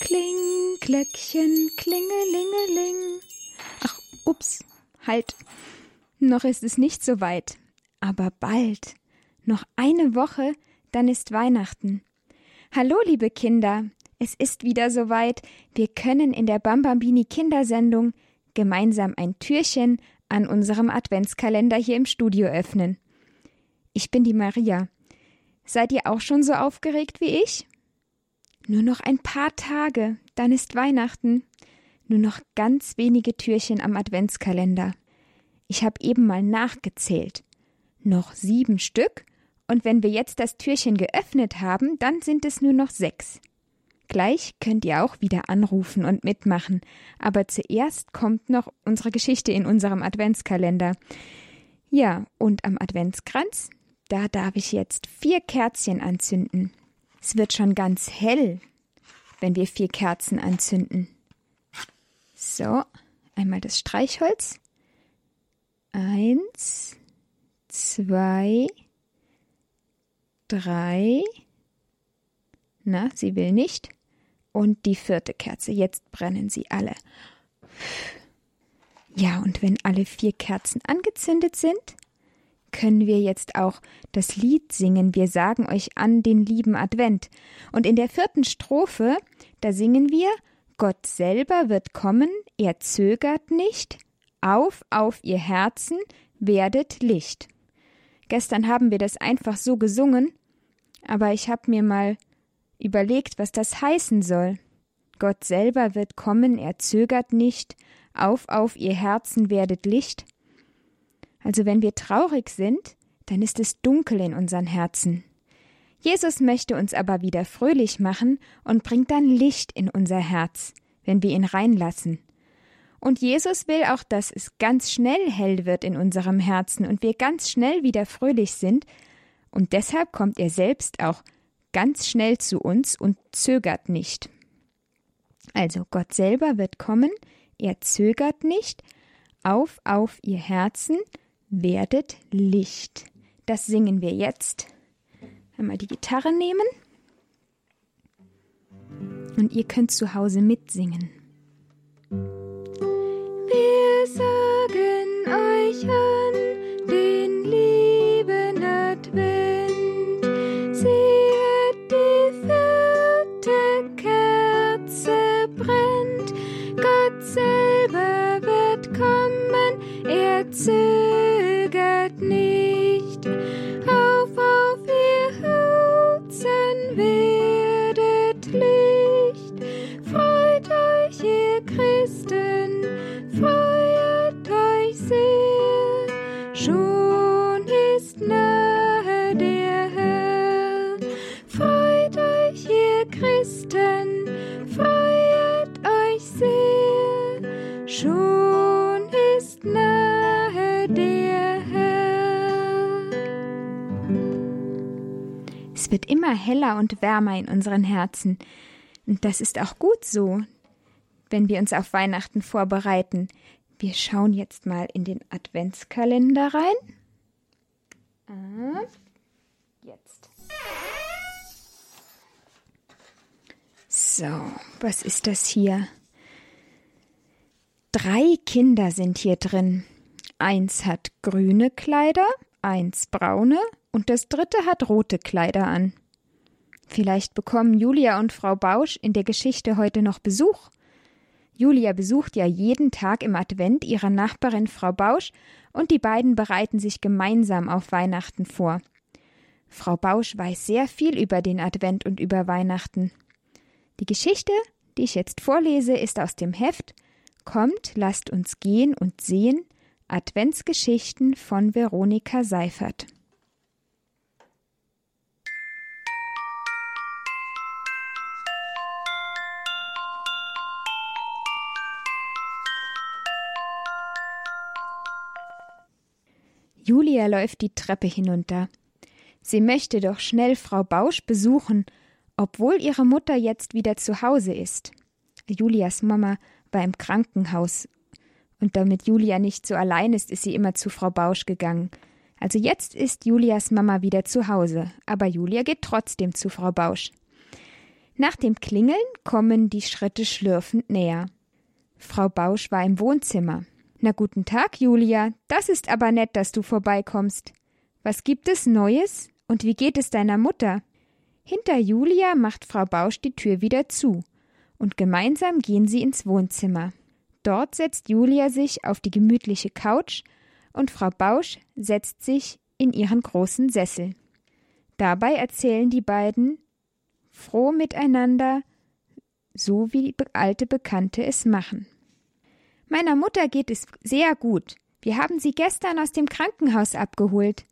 Kling, Glöckchen, klingelingeling. Ach, ups, halt. Noch ist es nicht so weit. Aber bald. Noch eine Woche, dann ist Weihnachten. Hallo, liebe Kinder. Es ist wieder soweit. Wir können in der Bambambini Kindersendung gemeinsam ein Türchen an unserem Adventskalender hier im Studio öffnen. Ich bin die Maria. Seid ihr auch schon so aufgeregt wie ich? Nur noch ein paar Tage, dann ist Weihnachten. Nur noch ganz wenige Türchen am Adventskalender. Ich habe eben mal nachgezählt. Noch sieben Stück, und wenn wir jetzt das Türchen geöffnet haben, dann sind es nur noch sechs. Gleich könnt ihr auch wieder anrufen und mitmachen, aber zuerst kommt noch unsere Geschichte in unserem Adventskalender. Ja, und am Adventskranz, da darf ich jetzt vier Kerzchen anzünden. Es wird schon ganz hell, wenn wir vier Kerzen anzünden. So, einmal das Streichholz. Eins, zwei, drei. Na, sie will nicht. Und die vierte Kerze. Jetzt brennen sie alle. Ja, und wenn alle vier Kerzen angezündet sind, können wir jetzt auch das Lied singen. Wir sagen euch an den lieben Advent. Und in der vierten Strophe, da singen wir Gott selber wird kommen, er zögert nicht, auf, auf ihr Herzen, werdet Licht. Gestern haben wir das einfach so gesungen, aber ich habe mir mal überlegt, was das heißen soll. Gott selber wird kommen, er zögert nicht, auf, auf ihr Herzen werdet Licht. Also wenn wir traurig sind, dann ist es dunkel in unseren Herzen. Jesus möchte uns aber wieder fröhlich machen und bringt dann Licht in unser Herz, wenn wir ihn reinlassen. Und Jesus will auch, dass es ganz schnell hell wird in unserem Herzen und wir ganz schnell wieder fröhlich sind, und deshalb kommt er selbst auch ganz schnell zu uns und zögert nicht. Also Gott selber wird kommen, er zögert nicht, auf, auf ihr Herzen, werdet Licht. Das singen wir jetzt. Einmal die Gitarre nehmen und ihr könnt zu Hause mitsingen. Wir sagen euch Schon ist nahe der Herr. Freut euch, ihr Christen, freut euch sehr. Schon ist nahe der Herr. Es wird immer heller und wärmer in unseren Herzen. Und das ist auch gut so, wenn wir uns auf Weihnachten vorbereiten. Wir schauen jetzt mal in den Adventskalender rein. Jetzt. So, was ist das hier? Drei Kinder sind hier drin. Eins hat grüne Kleider, eins braune und das dritte hat rote Kleider an. Vielleicht bekommen Julia und Frau Bausch in der Geschichte heute noch Besuch. Julia besucht ja jeden Tag im Advent ihre Nachbarin Frau Bausch und die beiden bereiten sich gemeinsam auf Weihnachten vor. Frau Bausch weiß sehr viel über den Advent und über Weihnachten. Die Geschichte, die ich jetzt vorlese, ist aus dem Heft Kommt, lasst uns gehen und sehen Adventsgeschichten von Veronika Seifert. Julia läuft die Treppe hinunter. Sie möchte doch schnell Frau Bausch besuchen, obwohl ihre Mutter jetzt wieder zu Hause ist. Julias Mama war im Krankenhaus, und damit Julia nicht so allein ist, ist sie immer zu Frau Bausch gegangen. Also jetzt ist Julias Mama wieder zu Hause, aber Julia geht trotzdem zu Frau Bausch. Nach dem Klingeln kommen die Schritte schlürfend näher. Frau Bausch war im Wohnzimmer. Na guten Tag, Julia, das ist aber nett, dass du vorbeikommst. Was gibt es Neues? Und wie geht es deiner Mutter? Hinter Julia macht Frau Bausch die Tür wieder zu, und gemeinsam gehen sie ins Wohnzimmer. Dort setzt Julia sich auf die gemütliche Couch und Frau Bausch setzt sich in ihren großen Sessel. Dabei erzählen die beiden froh miteinander, so wie alte Bekannte es machen. Meiner Mutter geht es sehr gut. Wir haben sie gestern aus dem Krankenhaus abgeholt.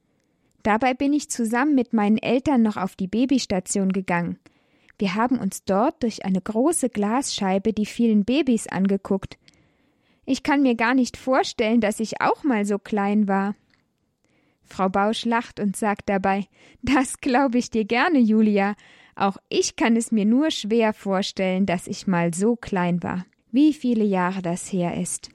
Dabei bin ich zusammen mit meinen Eltern noch auf die Babystation gegangen. Wir haben uns dort durch eine große Glasscheibe die vielen Babys angeguckt. Ich kann mir gar nicht vorstellen, dass ich auch mal so klein war. Frau Bausch lacht und sagt dabei Das glaube ich dir gerne, Julia. Auch ich kann es mir nur schwer vorstellen, dass ich mal so klein war. Wie viele Jahre das her ist.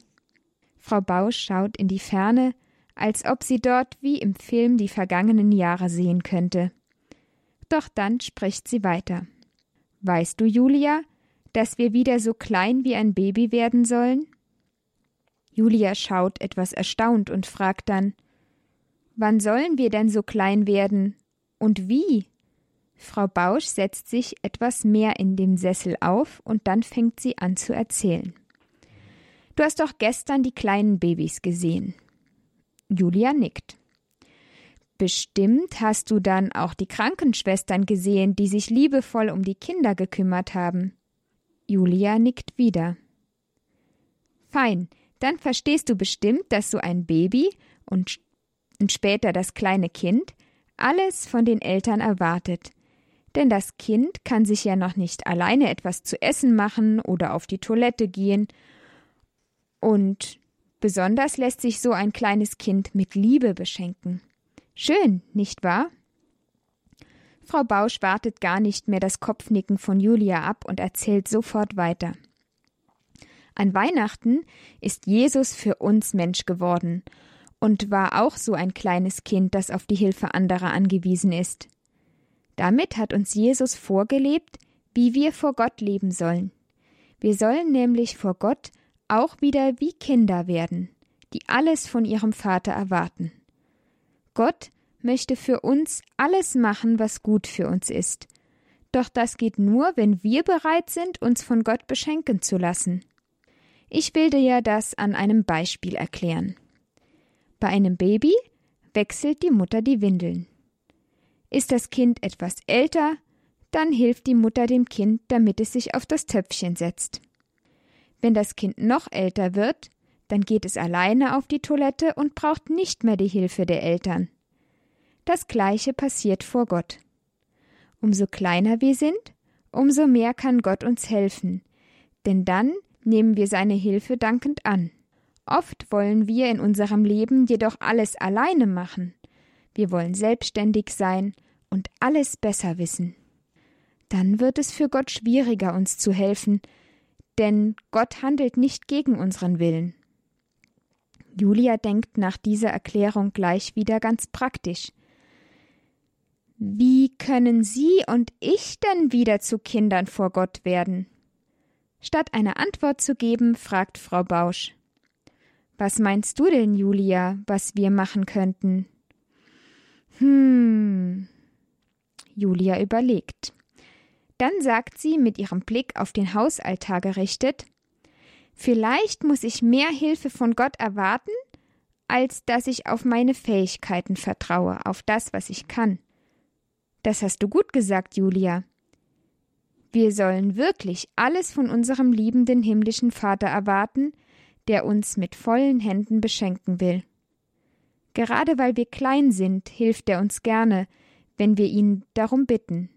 Frau Bausch schaut in die Ferne, als ob sie dort wie im Film die vergangenen Jahre sehen könnte. Doch dann spricht sie weiter. Weißt du, Julia, dass wir wieder so klein wie ein Baby werden sollen? Julia schaut etwas erstaunt und fragt dann Wann sollen wir denn so klein werden? Und wie? Frau Bausch setzt sich etwas mehr in dem Sessel auf und dann fängt sie an zu erzählen. Du hast doch gestern die kleinen Babys gesehen. Julia nickt. Bestimmt hast du dann auch die Krankenschwestern gesehen, die sich liebevoll um die Kinder gekümmert haben. Julia nickt wieder. Fein, dann verstehst du bestimmt, dass so ein Baby und, später das kleine Kind alles von den Eltern erwartet. Denn das Kind kann sich ja noch nicht alleine etwas zu essen machen oder auf die Toilette gehen. Und besonders lässt sich so ein kleines Kind mit Liebe beschenken. Schön, nicht wahr? Frau Bausch wartet gar nicht mehr das Kopfnicken von Julia ab und erzählt sofort weiter. An Weihnachten ist Jesus für uns Mensch geworden und war auch so ein kleines Kind, das auf die Hilfe anderer angewiesen ist. Damit hat uns Jesus vorgelebt, wie wir vor Gott leben sollen. Wir sollen nämlich vor Gott auch wieder wie Kinder werden, die alles von ihrem Vater erwarten. Gott möchte für uns alles machen, was gut für uns ist. Doch das geht nur, wenn wir bereit sind, uns von Gott beschenken zu lassen. Ich will dir ja das an einem Beispiel erklären. Bei einem Baby wechselt die Mutter die Windeln. Ist das Kind etwas älter, dann hilft die Mutter dem Kind, damit es sich auf das Töpfchen setzt. Wenn das Kind noch älter wird, dann geht es alleine auf die Toilette und braucht nicht mehr die Hilfe der Eltern. Das gleiche passiert vor Gott. Umso kleiner wir sind, umso mehr kann Gott uns helfen, denn dann nehmen wir seine Hilfe dankend an. Oft wollen wir in unserem Leben jedoch alles alleine machen. Wir wollen selbstständig sein und alles besser wissen. Dann wird es für Gott schwieriger, uns zu helfen, denn Gott handelt nicht gegen unseren Willen. Julia denkt nach dieser Erklärung gleich wieder ganz praktisch. Wie können Sie und ich denn wieder zu Kindern vor Gott werden? Statt eine Antwort zu geben, fragt Frau Bausch. Was meinst du denn, Julia, was wir machen könnten? Hm. Julia überlegt. Dann sagt sie mit ihrem Blick auf den Hausaltar gerichtet Vielleicht muss ich mehr Hilfe von Gott erwarten, als dass ich auf meine Fähigkeiten vertraue, auf das, was ich kann. Das hast du gut gesagt, Julia. Wir sollen wirklich alles von unserem liebenden himmlischen Vater erwarten, der uns mit vollen Händen beschenken will. Gerade weil wir klein sind, hilft er uns gerne, wenn wir ihn darum bitten.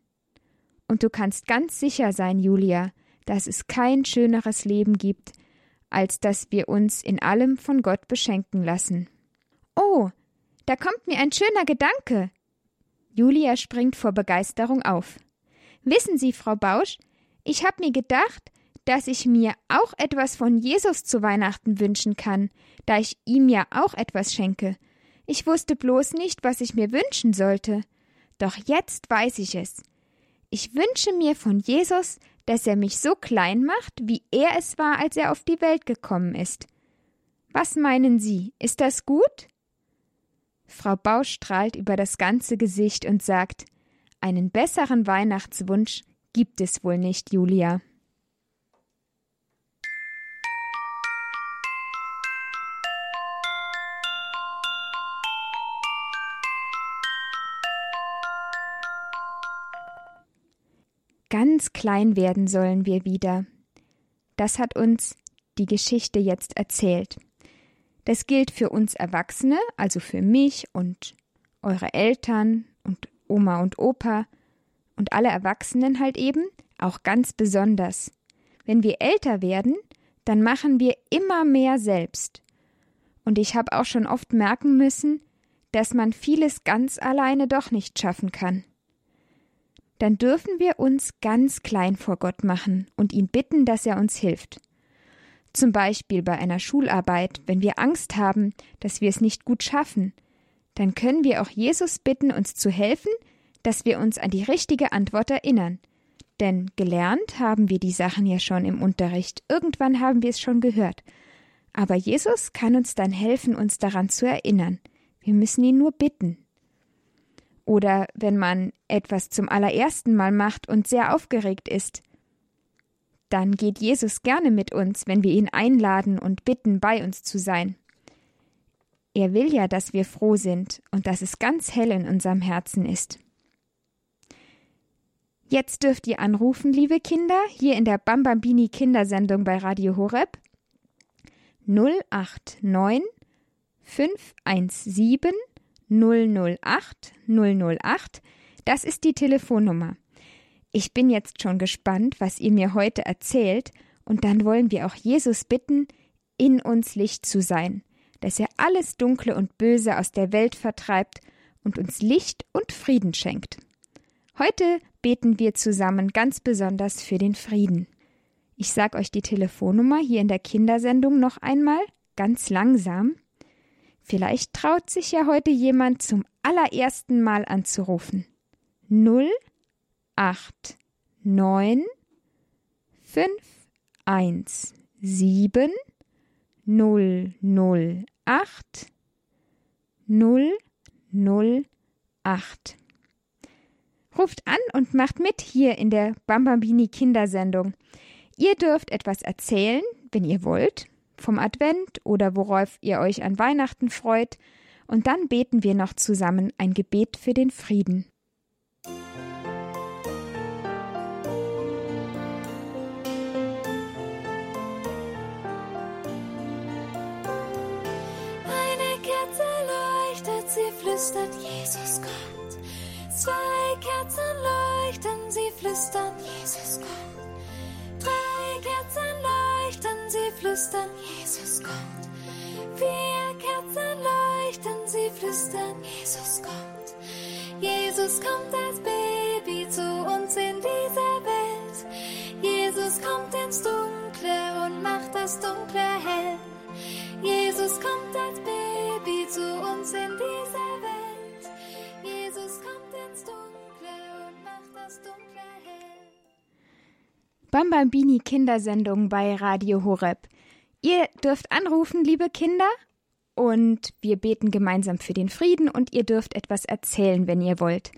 Und du kannst ganz sicher sein, Julia, dass es kein schöneres Leben gibt, als dass wir uns in allem von Gott beschenken lassen. Oh, da kommt mir ein schöner Gedanke. Julia springt vor Begeisterung auf. Wissen Sie, Frau Bausch, ich habe mir gedacht, dass ich mir auch etwas von Jesus zu Weihnachten wünschen kann, da ich ihm ja auch etwas schenke. Ich wusste bloß nicht, was ich mir wünschen sollte. Doch jetzt weiß ich es. Ich wünsche mir von Jesus, dass er mich so klein macht, wie er es war, als er auf die Welt gekommen ist. Was meinen Sie, ist das gut? Frau Bausch strahlt über das ganze Gesicht und sagt Einen besseren Weihnachtswunsch gibt es wohl nicht, Julia. Ganz klein werden sollen wir wieder. Das hat uns die Geschichte jetzt erzählt. Das gilt für uns Erwachsene, also für mich und eure Eltern und Oma und Opa und alle Erwachsenen halt eben, auch ganz besonders. Wenn wir älter werden, dann machen wir immer mehr selbst. Und ich habe auch schon oft merken müssen, dass man vieles ganz alleine doch nicht schaffen kann. Dann dürfen wir uns ganz klein vor Gott machen und ihn bitten, dass er uns hilft. Zum Beispiel bei einer Schularbeit, wenn wir Angst haben, dass wir es nicht gut schaffen, dann können wir auch Jesus bitten, uns zu helfen, dass wir uns an die richtige Antwort erinnern. Denn gelernt haben wir die Sachen ja schon im Unterricht, irgendwann haben wir es schon gehört. Aber Jesus kann uns dann helfen, uns daran zu erinnern. Wir müssen ihn nur bitten. Oder wenn man etwas zum allerersten Mal macht und sehr aufgeregt ist, dann geht Jesus gerne mit uns, wenn wir ihn einladen und bitten, bei uns zu sein. Er will ja, dass wir froh sind und dass es ganz hell in unserem Herzen ist. Jetzt dürft ihr anrufen, liebe Kinder, hier in der Bambambini Kindersendung bei Radio Horeb 089 517 008 008. Das ist die Telefonnummer. Ich bin jetzt schon gespannt, was ihr mir heute erzählt, und dann wollen wir auch Jesus bitten, in uns Licht zu sein, dass er alles Dunkle und Böse aus der Welt vertreibt und uns Licht und Frieden schenkt. Heute beten wir zusammen ganz besonders für den Frieden. Ich sag euch die Telefonnummer hier in der Kindersendung noch einmal, ganz langsam. Vielleicht traut sich ja heute jemand zum allerersten Mal anzurufen. Null acht neun fünf eins sieben null null acht null null acht. Ruft an und macht mit hier in der Bambambini Kindersendung. Ihr dürft etwas erzählen, wenn ihr wollt, vom Advent oder worauf ihr euch an Weihnachten freut, und dann beten wir noch zusammen ein Gebet für den Frieden. flüstert Jesus kommt. Zwei flüstern Jesus kommt. Jesus kommt als Baby zu uns in diese Welt. Jesus kommt ins Dunkle und macht das Dunkle hell. Jesus kommt als Baby zu uns in diese Welt. Jesus kommt ins Dunkle und macht das Dunkle hell. Bambambini Kindersendung bei Radio Horeb. Ihr dürft anrufen, liebe Kinder, und wir beten gemeinsam für den Frieden und ihr dürft etwas erzählen, wenn ihr wollt.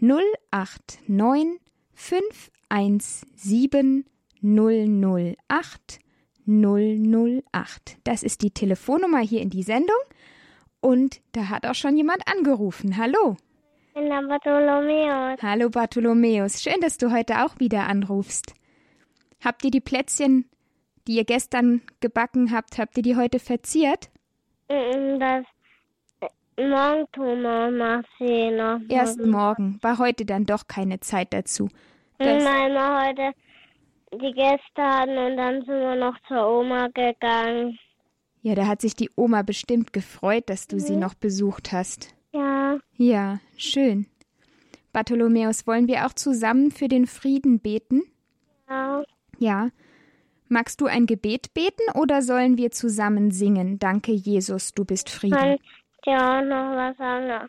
089 517 008 008. Das ist die Telefonnummer hier in die Sendung. Und da hat auch schon jemand angerufen. Hallo. Hallo Bartholomäus. Hallo Bartholomäus. Schön, dass du heute auch wieder anrufst. Habt ihr die Plätzchen, die ihr gestern gebacken habt, habt ihr die heute verziert? Mm, Das morgen tun wir mal sehen. Erst morgen. War heute dann doch keine Zeit dazu. Das, Weil wir heute die Gäste hatten und dann sind wir noch zur Oma gegangen. ja, da hat sich die Oma bestimmt gefreut, dass du sie noch besucht hast. Ja, Ja, schön. Bartholomäus, wollen wir auch zusammen für den Frieden beten? ja. Ja. Magst du ein Gebet beten oder sollen wir zusammen singen? Danke, Jesus, du bist Frieden. Kann ich dir auch noch was sagen?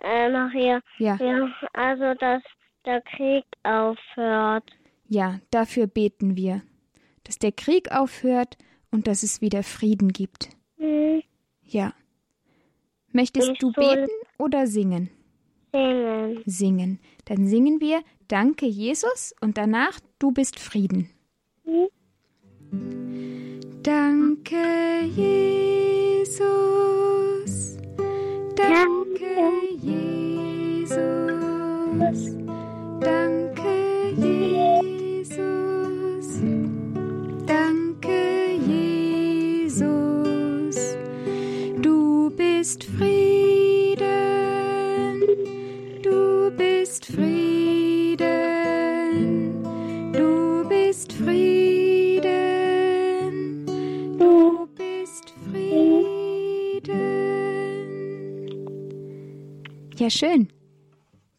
Äh, Maria. Ja. Ja, also das der Krieg aufhört. Ja, dafür beten wir, dass der Krieg aufhört und dass es wieder Frieden gibt. Hm, Ja. Möchtest Ich du beten oder singen? singen. Singen. Dann singen wir Danke Jesus und danach Du bist Frieden. Hm. Danke Jesus. Danke Jesus. Danke Jesus. Danke Jesus. Du bist Frieden. Schön.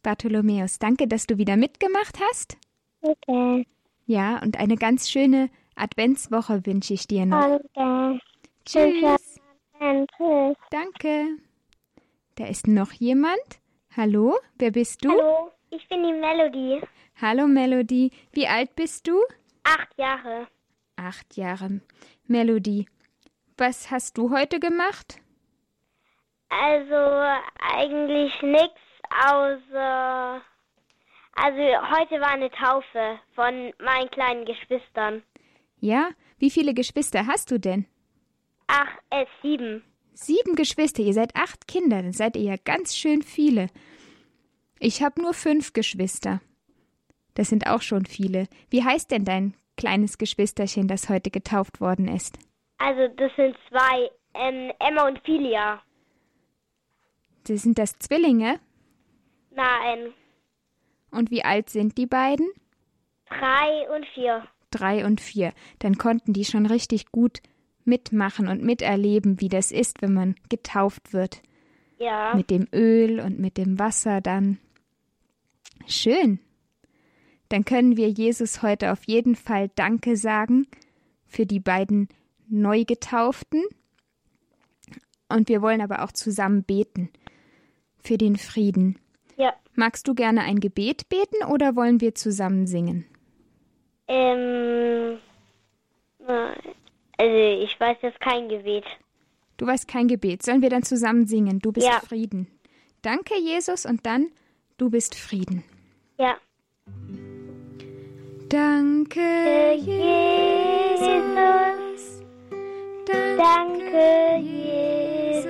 Bartholomäus, danke, dass du wieder mitgemacht hast. Okay. Ja, und eine ganz schöne Adventswoche wünsche ich dir noch. Danke. Tschüss. Tschüss. Danke. Da ist noch jemand. Hallo, wer bist du? Hallo, ich bin die Melody. Hallo Melody. Wie alt bist du? Acht Jahre. Acht Jahre. Melody, was hast du heute gemacht? Also eigentlich nichts außer. Also heute war eine Taufe von meinen kleinen Geschwistern. Ja, wie viele Geschwister hast du denn? Ach, äh, sieben. Sieben Geschwister, ihr seid acht Kinder, dann seid ihr ja ganz schön viele. Ich habe nur fünf Geschwister. Das sind auch schon viele. Wie heißt denn dein kleines Geschwisterchen, das heute getauft worden ist? Also das sind zwei, ähm, Emma und Filia. Das sind das Zwillinge? Nein, Und wie alt sind die beiden? drei und vier. Drei und vier. Dann konnten die schon richtig gut mitmachen und miterleben, wie das ist, wenn man getauft wird. Ja. Mit dem Öl und mit dem Wasser dann. Schön. Dann können wir Jesus heute auf jeden Fall Danke sagen für die beiden Neugetauften. Und wir wollen aber auch zusammen beten für den Frieden. Ja. Magst du gerne ein Gebet beten oder wollen wir zusammen singen? Ähm. Also ich weiß jetzt kein Gebet. Du weißt kein Gebet. Sollen wir dann zusammen singen? Du bist Ja. Frieden. Danke, Jesus, und dann du bist Frieden. Ja. Danke. Jesus. Danke, Jesus.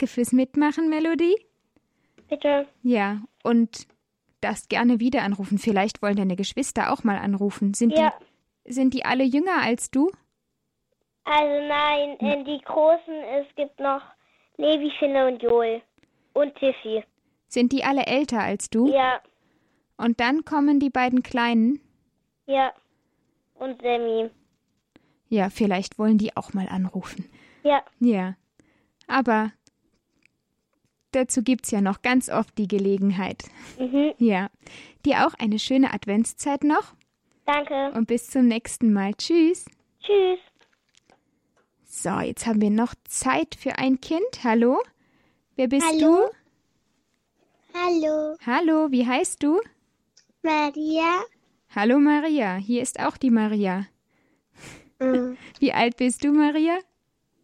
Danke fürs Mitmachen, Melodie. Bitte. Ja, und darfst gerne wieder anrufen. Vielleicht wollen deine Geschwister auch mal anrufen. Sind, Ja. die, sind die alle jünger als du? Also nein, in die Großen, es gibt noch Levi, Finne und Joel. Und Tiffy. Sind die alle älter als du? Ja, Und dann kommen die beiden Kleinen? ja. Und Sammy. Ja, vielleicht wollen die auch mal anrufen. Ja, Ja. Aber dazu gibt's ja noch ganz oft die Gelegenheit. mhm. Ja. Dir auch eine schöne Adventszeit noch Danke. und bis zum nächsten Mal. Tschüss. Tschüss. So, jetzt haben wir noch Zeit für ein Kind. Hallo? Wer bist Hallo? du? Hallo, Hallo, wie heißt du? Maria. Hallo Maria, hier ist auch die Maria. Mhm. Wie alt bist du, Maria?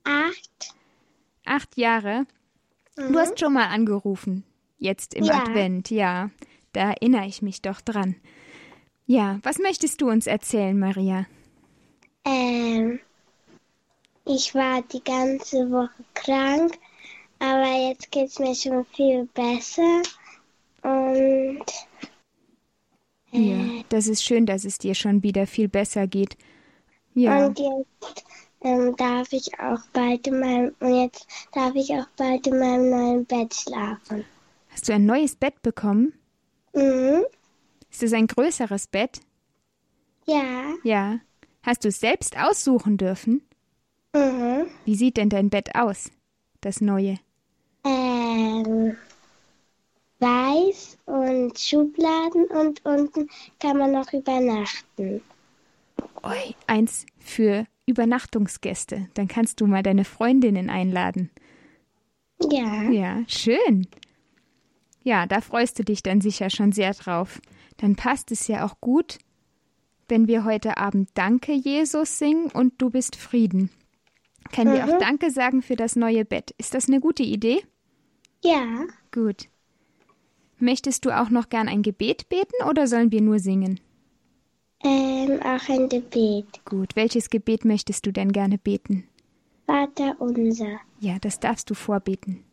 Acht. Acht Jahre. Du hast schon mal angerufen. Jetzt im Ja. Advent, ja. Da erinnere ich mich doch dran. Ja, was möchtest du uns erzählen, Maria? Ähm, ich war die ganze Woche krank, aber jetzt geht es mir schon viel besser. Und Ja, das ist schön, dass es dir schon wieder viel besser geht. Ja, Und jetzt ähm, darf ich auch bald in meinem und jetzt darf ich auch bald in meinem neuen Bett schlafen. hast du ein neues Bett bekommen? Mhm. Ist es ein größeres Bett? Ja. Ja. Hast du es selbst aussuchen dürfen? Mhm. Wie sieht denn dein Bett aus? Das neue. Ähm, weiß und Schubladen und unten kann man noch übernachten. Oi, eins für Übernachtungsgäste. Dann kannst du mal deine Freundinnen einladen. Ja. Ja, schön. Ja, da freust du dich dann sicher schon sehr drauf. Dann passt es ja auch gut, wenn wir heute Abend Danke, Jesus singen und du bist Frieden. Können wir auch Danke sagen für das neue Bett. Ist das eine gute Idee? Ja. Gut. Möchtest du auch noch gern ein Gebet beten oder sollen wir nur singen? Ähm, auch ein Gebet. Gut, welches Gebet möchtest du denn gerne beten? Vater unser. Ja, das darfst du vorbeten.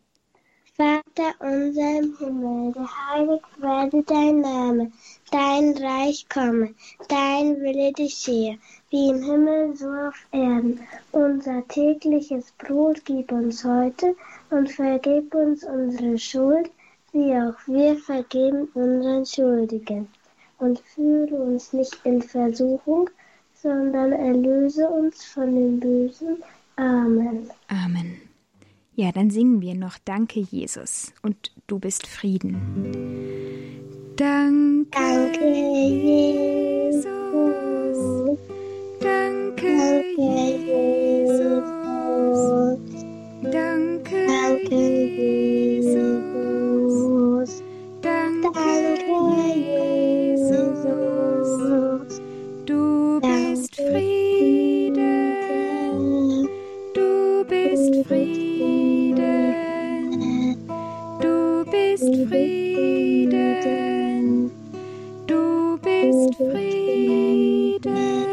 Vater unser im Himmel, geheiligt werde dein Name, dein Reich komme, dein Wille geschehe, wie im Himmel so auf Erden. Unser tägliches Brot gib uns heute und vergib uns unsere Schuld, wie auch wir vergeben unseren Schuldigen. Und führe uns nicht in Versuchung, sondern erlöse uns von dem Bösen. Amen. Amen. Ja, dann singen wir noch Danke, Jesus, und du bist Frieden. Danke, Danke, Jesus. Danke, Danke, Jesus. Du bist Frieden. Du bist Frieden. Du bist Frieden. Du bist Frieden.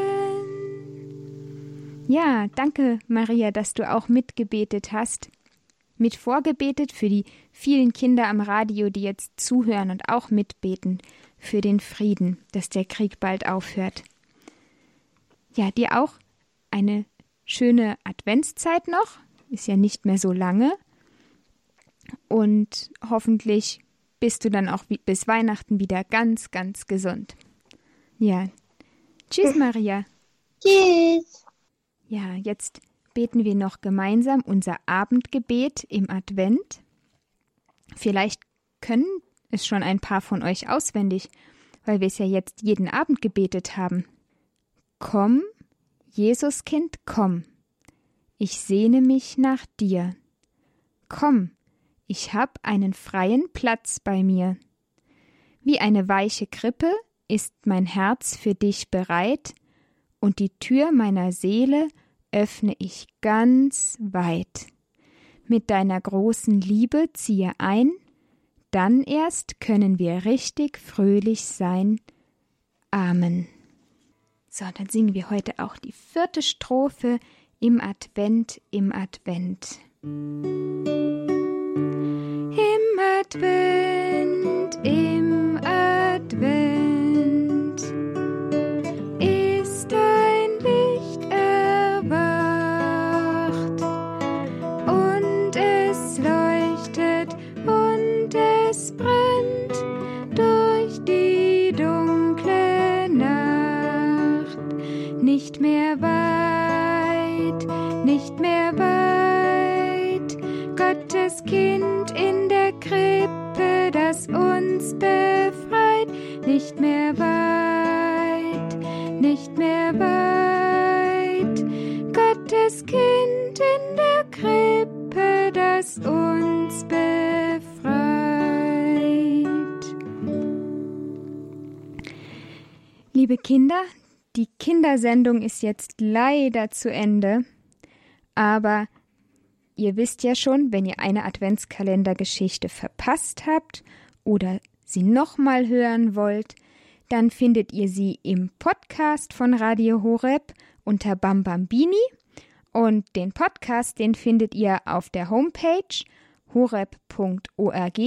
Ja, danke, Maria, dass du auch mitgebetet hast. Mit vorgebetet für die vielen Kinder am Radio, die jetzt zuhören und auch mitbeten für den Frieden, dass der Krieg bald aufhört. Ja, dir auch eine schöne Adventszeit noch. Ist ja nicht mehr so lange. Und hoffentlich bist du dann auch bis Weihnachten wieder ganz, ganz gesund. Ja. Tschüss, Maria. Tschüss. Ja, jetzt beten wir noch gemeinsam unser Abendgebet im Advent. Vielleicht können es schon ein paar von euch auswendig, weil wir es ja jetzt jeden Abend gebetet haben. Komm, Jesuskind, komm. Ich sehne mich nach dir. Komm, ich hab einen freien Platz bei mir. Wie eine weiche Krippe ist mein Herz für dich bereit, und die Tür meiner Seele öffne ich ganz weit. Mit deiner großen Liebe ziehe ein, dann erst können wir richtig fröhlich sein. Amen. So, dann singen wir heute auch die vierte Strophe im Advent, im Advent. Im Advent, befreit. Nicht mehr weit, nicht mehr weit, Gottes Kind in der Krippe, das uns befreit. Liebe Kinder, die Kindersendung ist jetzt leider zu Ende, aber ihr wisst ja schon, wenn ihr eine Adventskalendergeschichte verpasst habt oder sie nochmal hören wollt, dann findet ihr sie im Podcast von Radio Horeb unter Bambambini und den Podcast, den findet ihr auf der Homepage horeb.org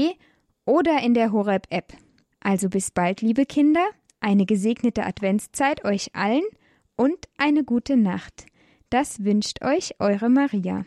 oder in der Horeb App. Also bis bald, liebe Kinder, eine gesegnete Adventszeit euch allen und eine gute Nacht. Das wünscht euch eure Maria.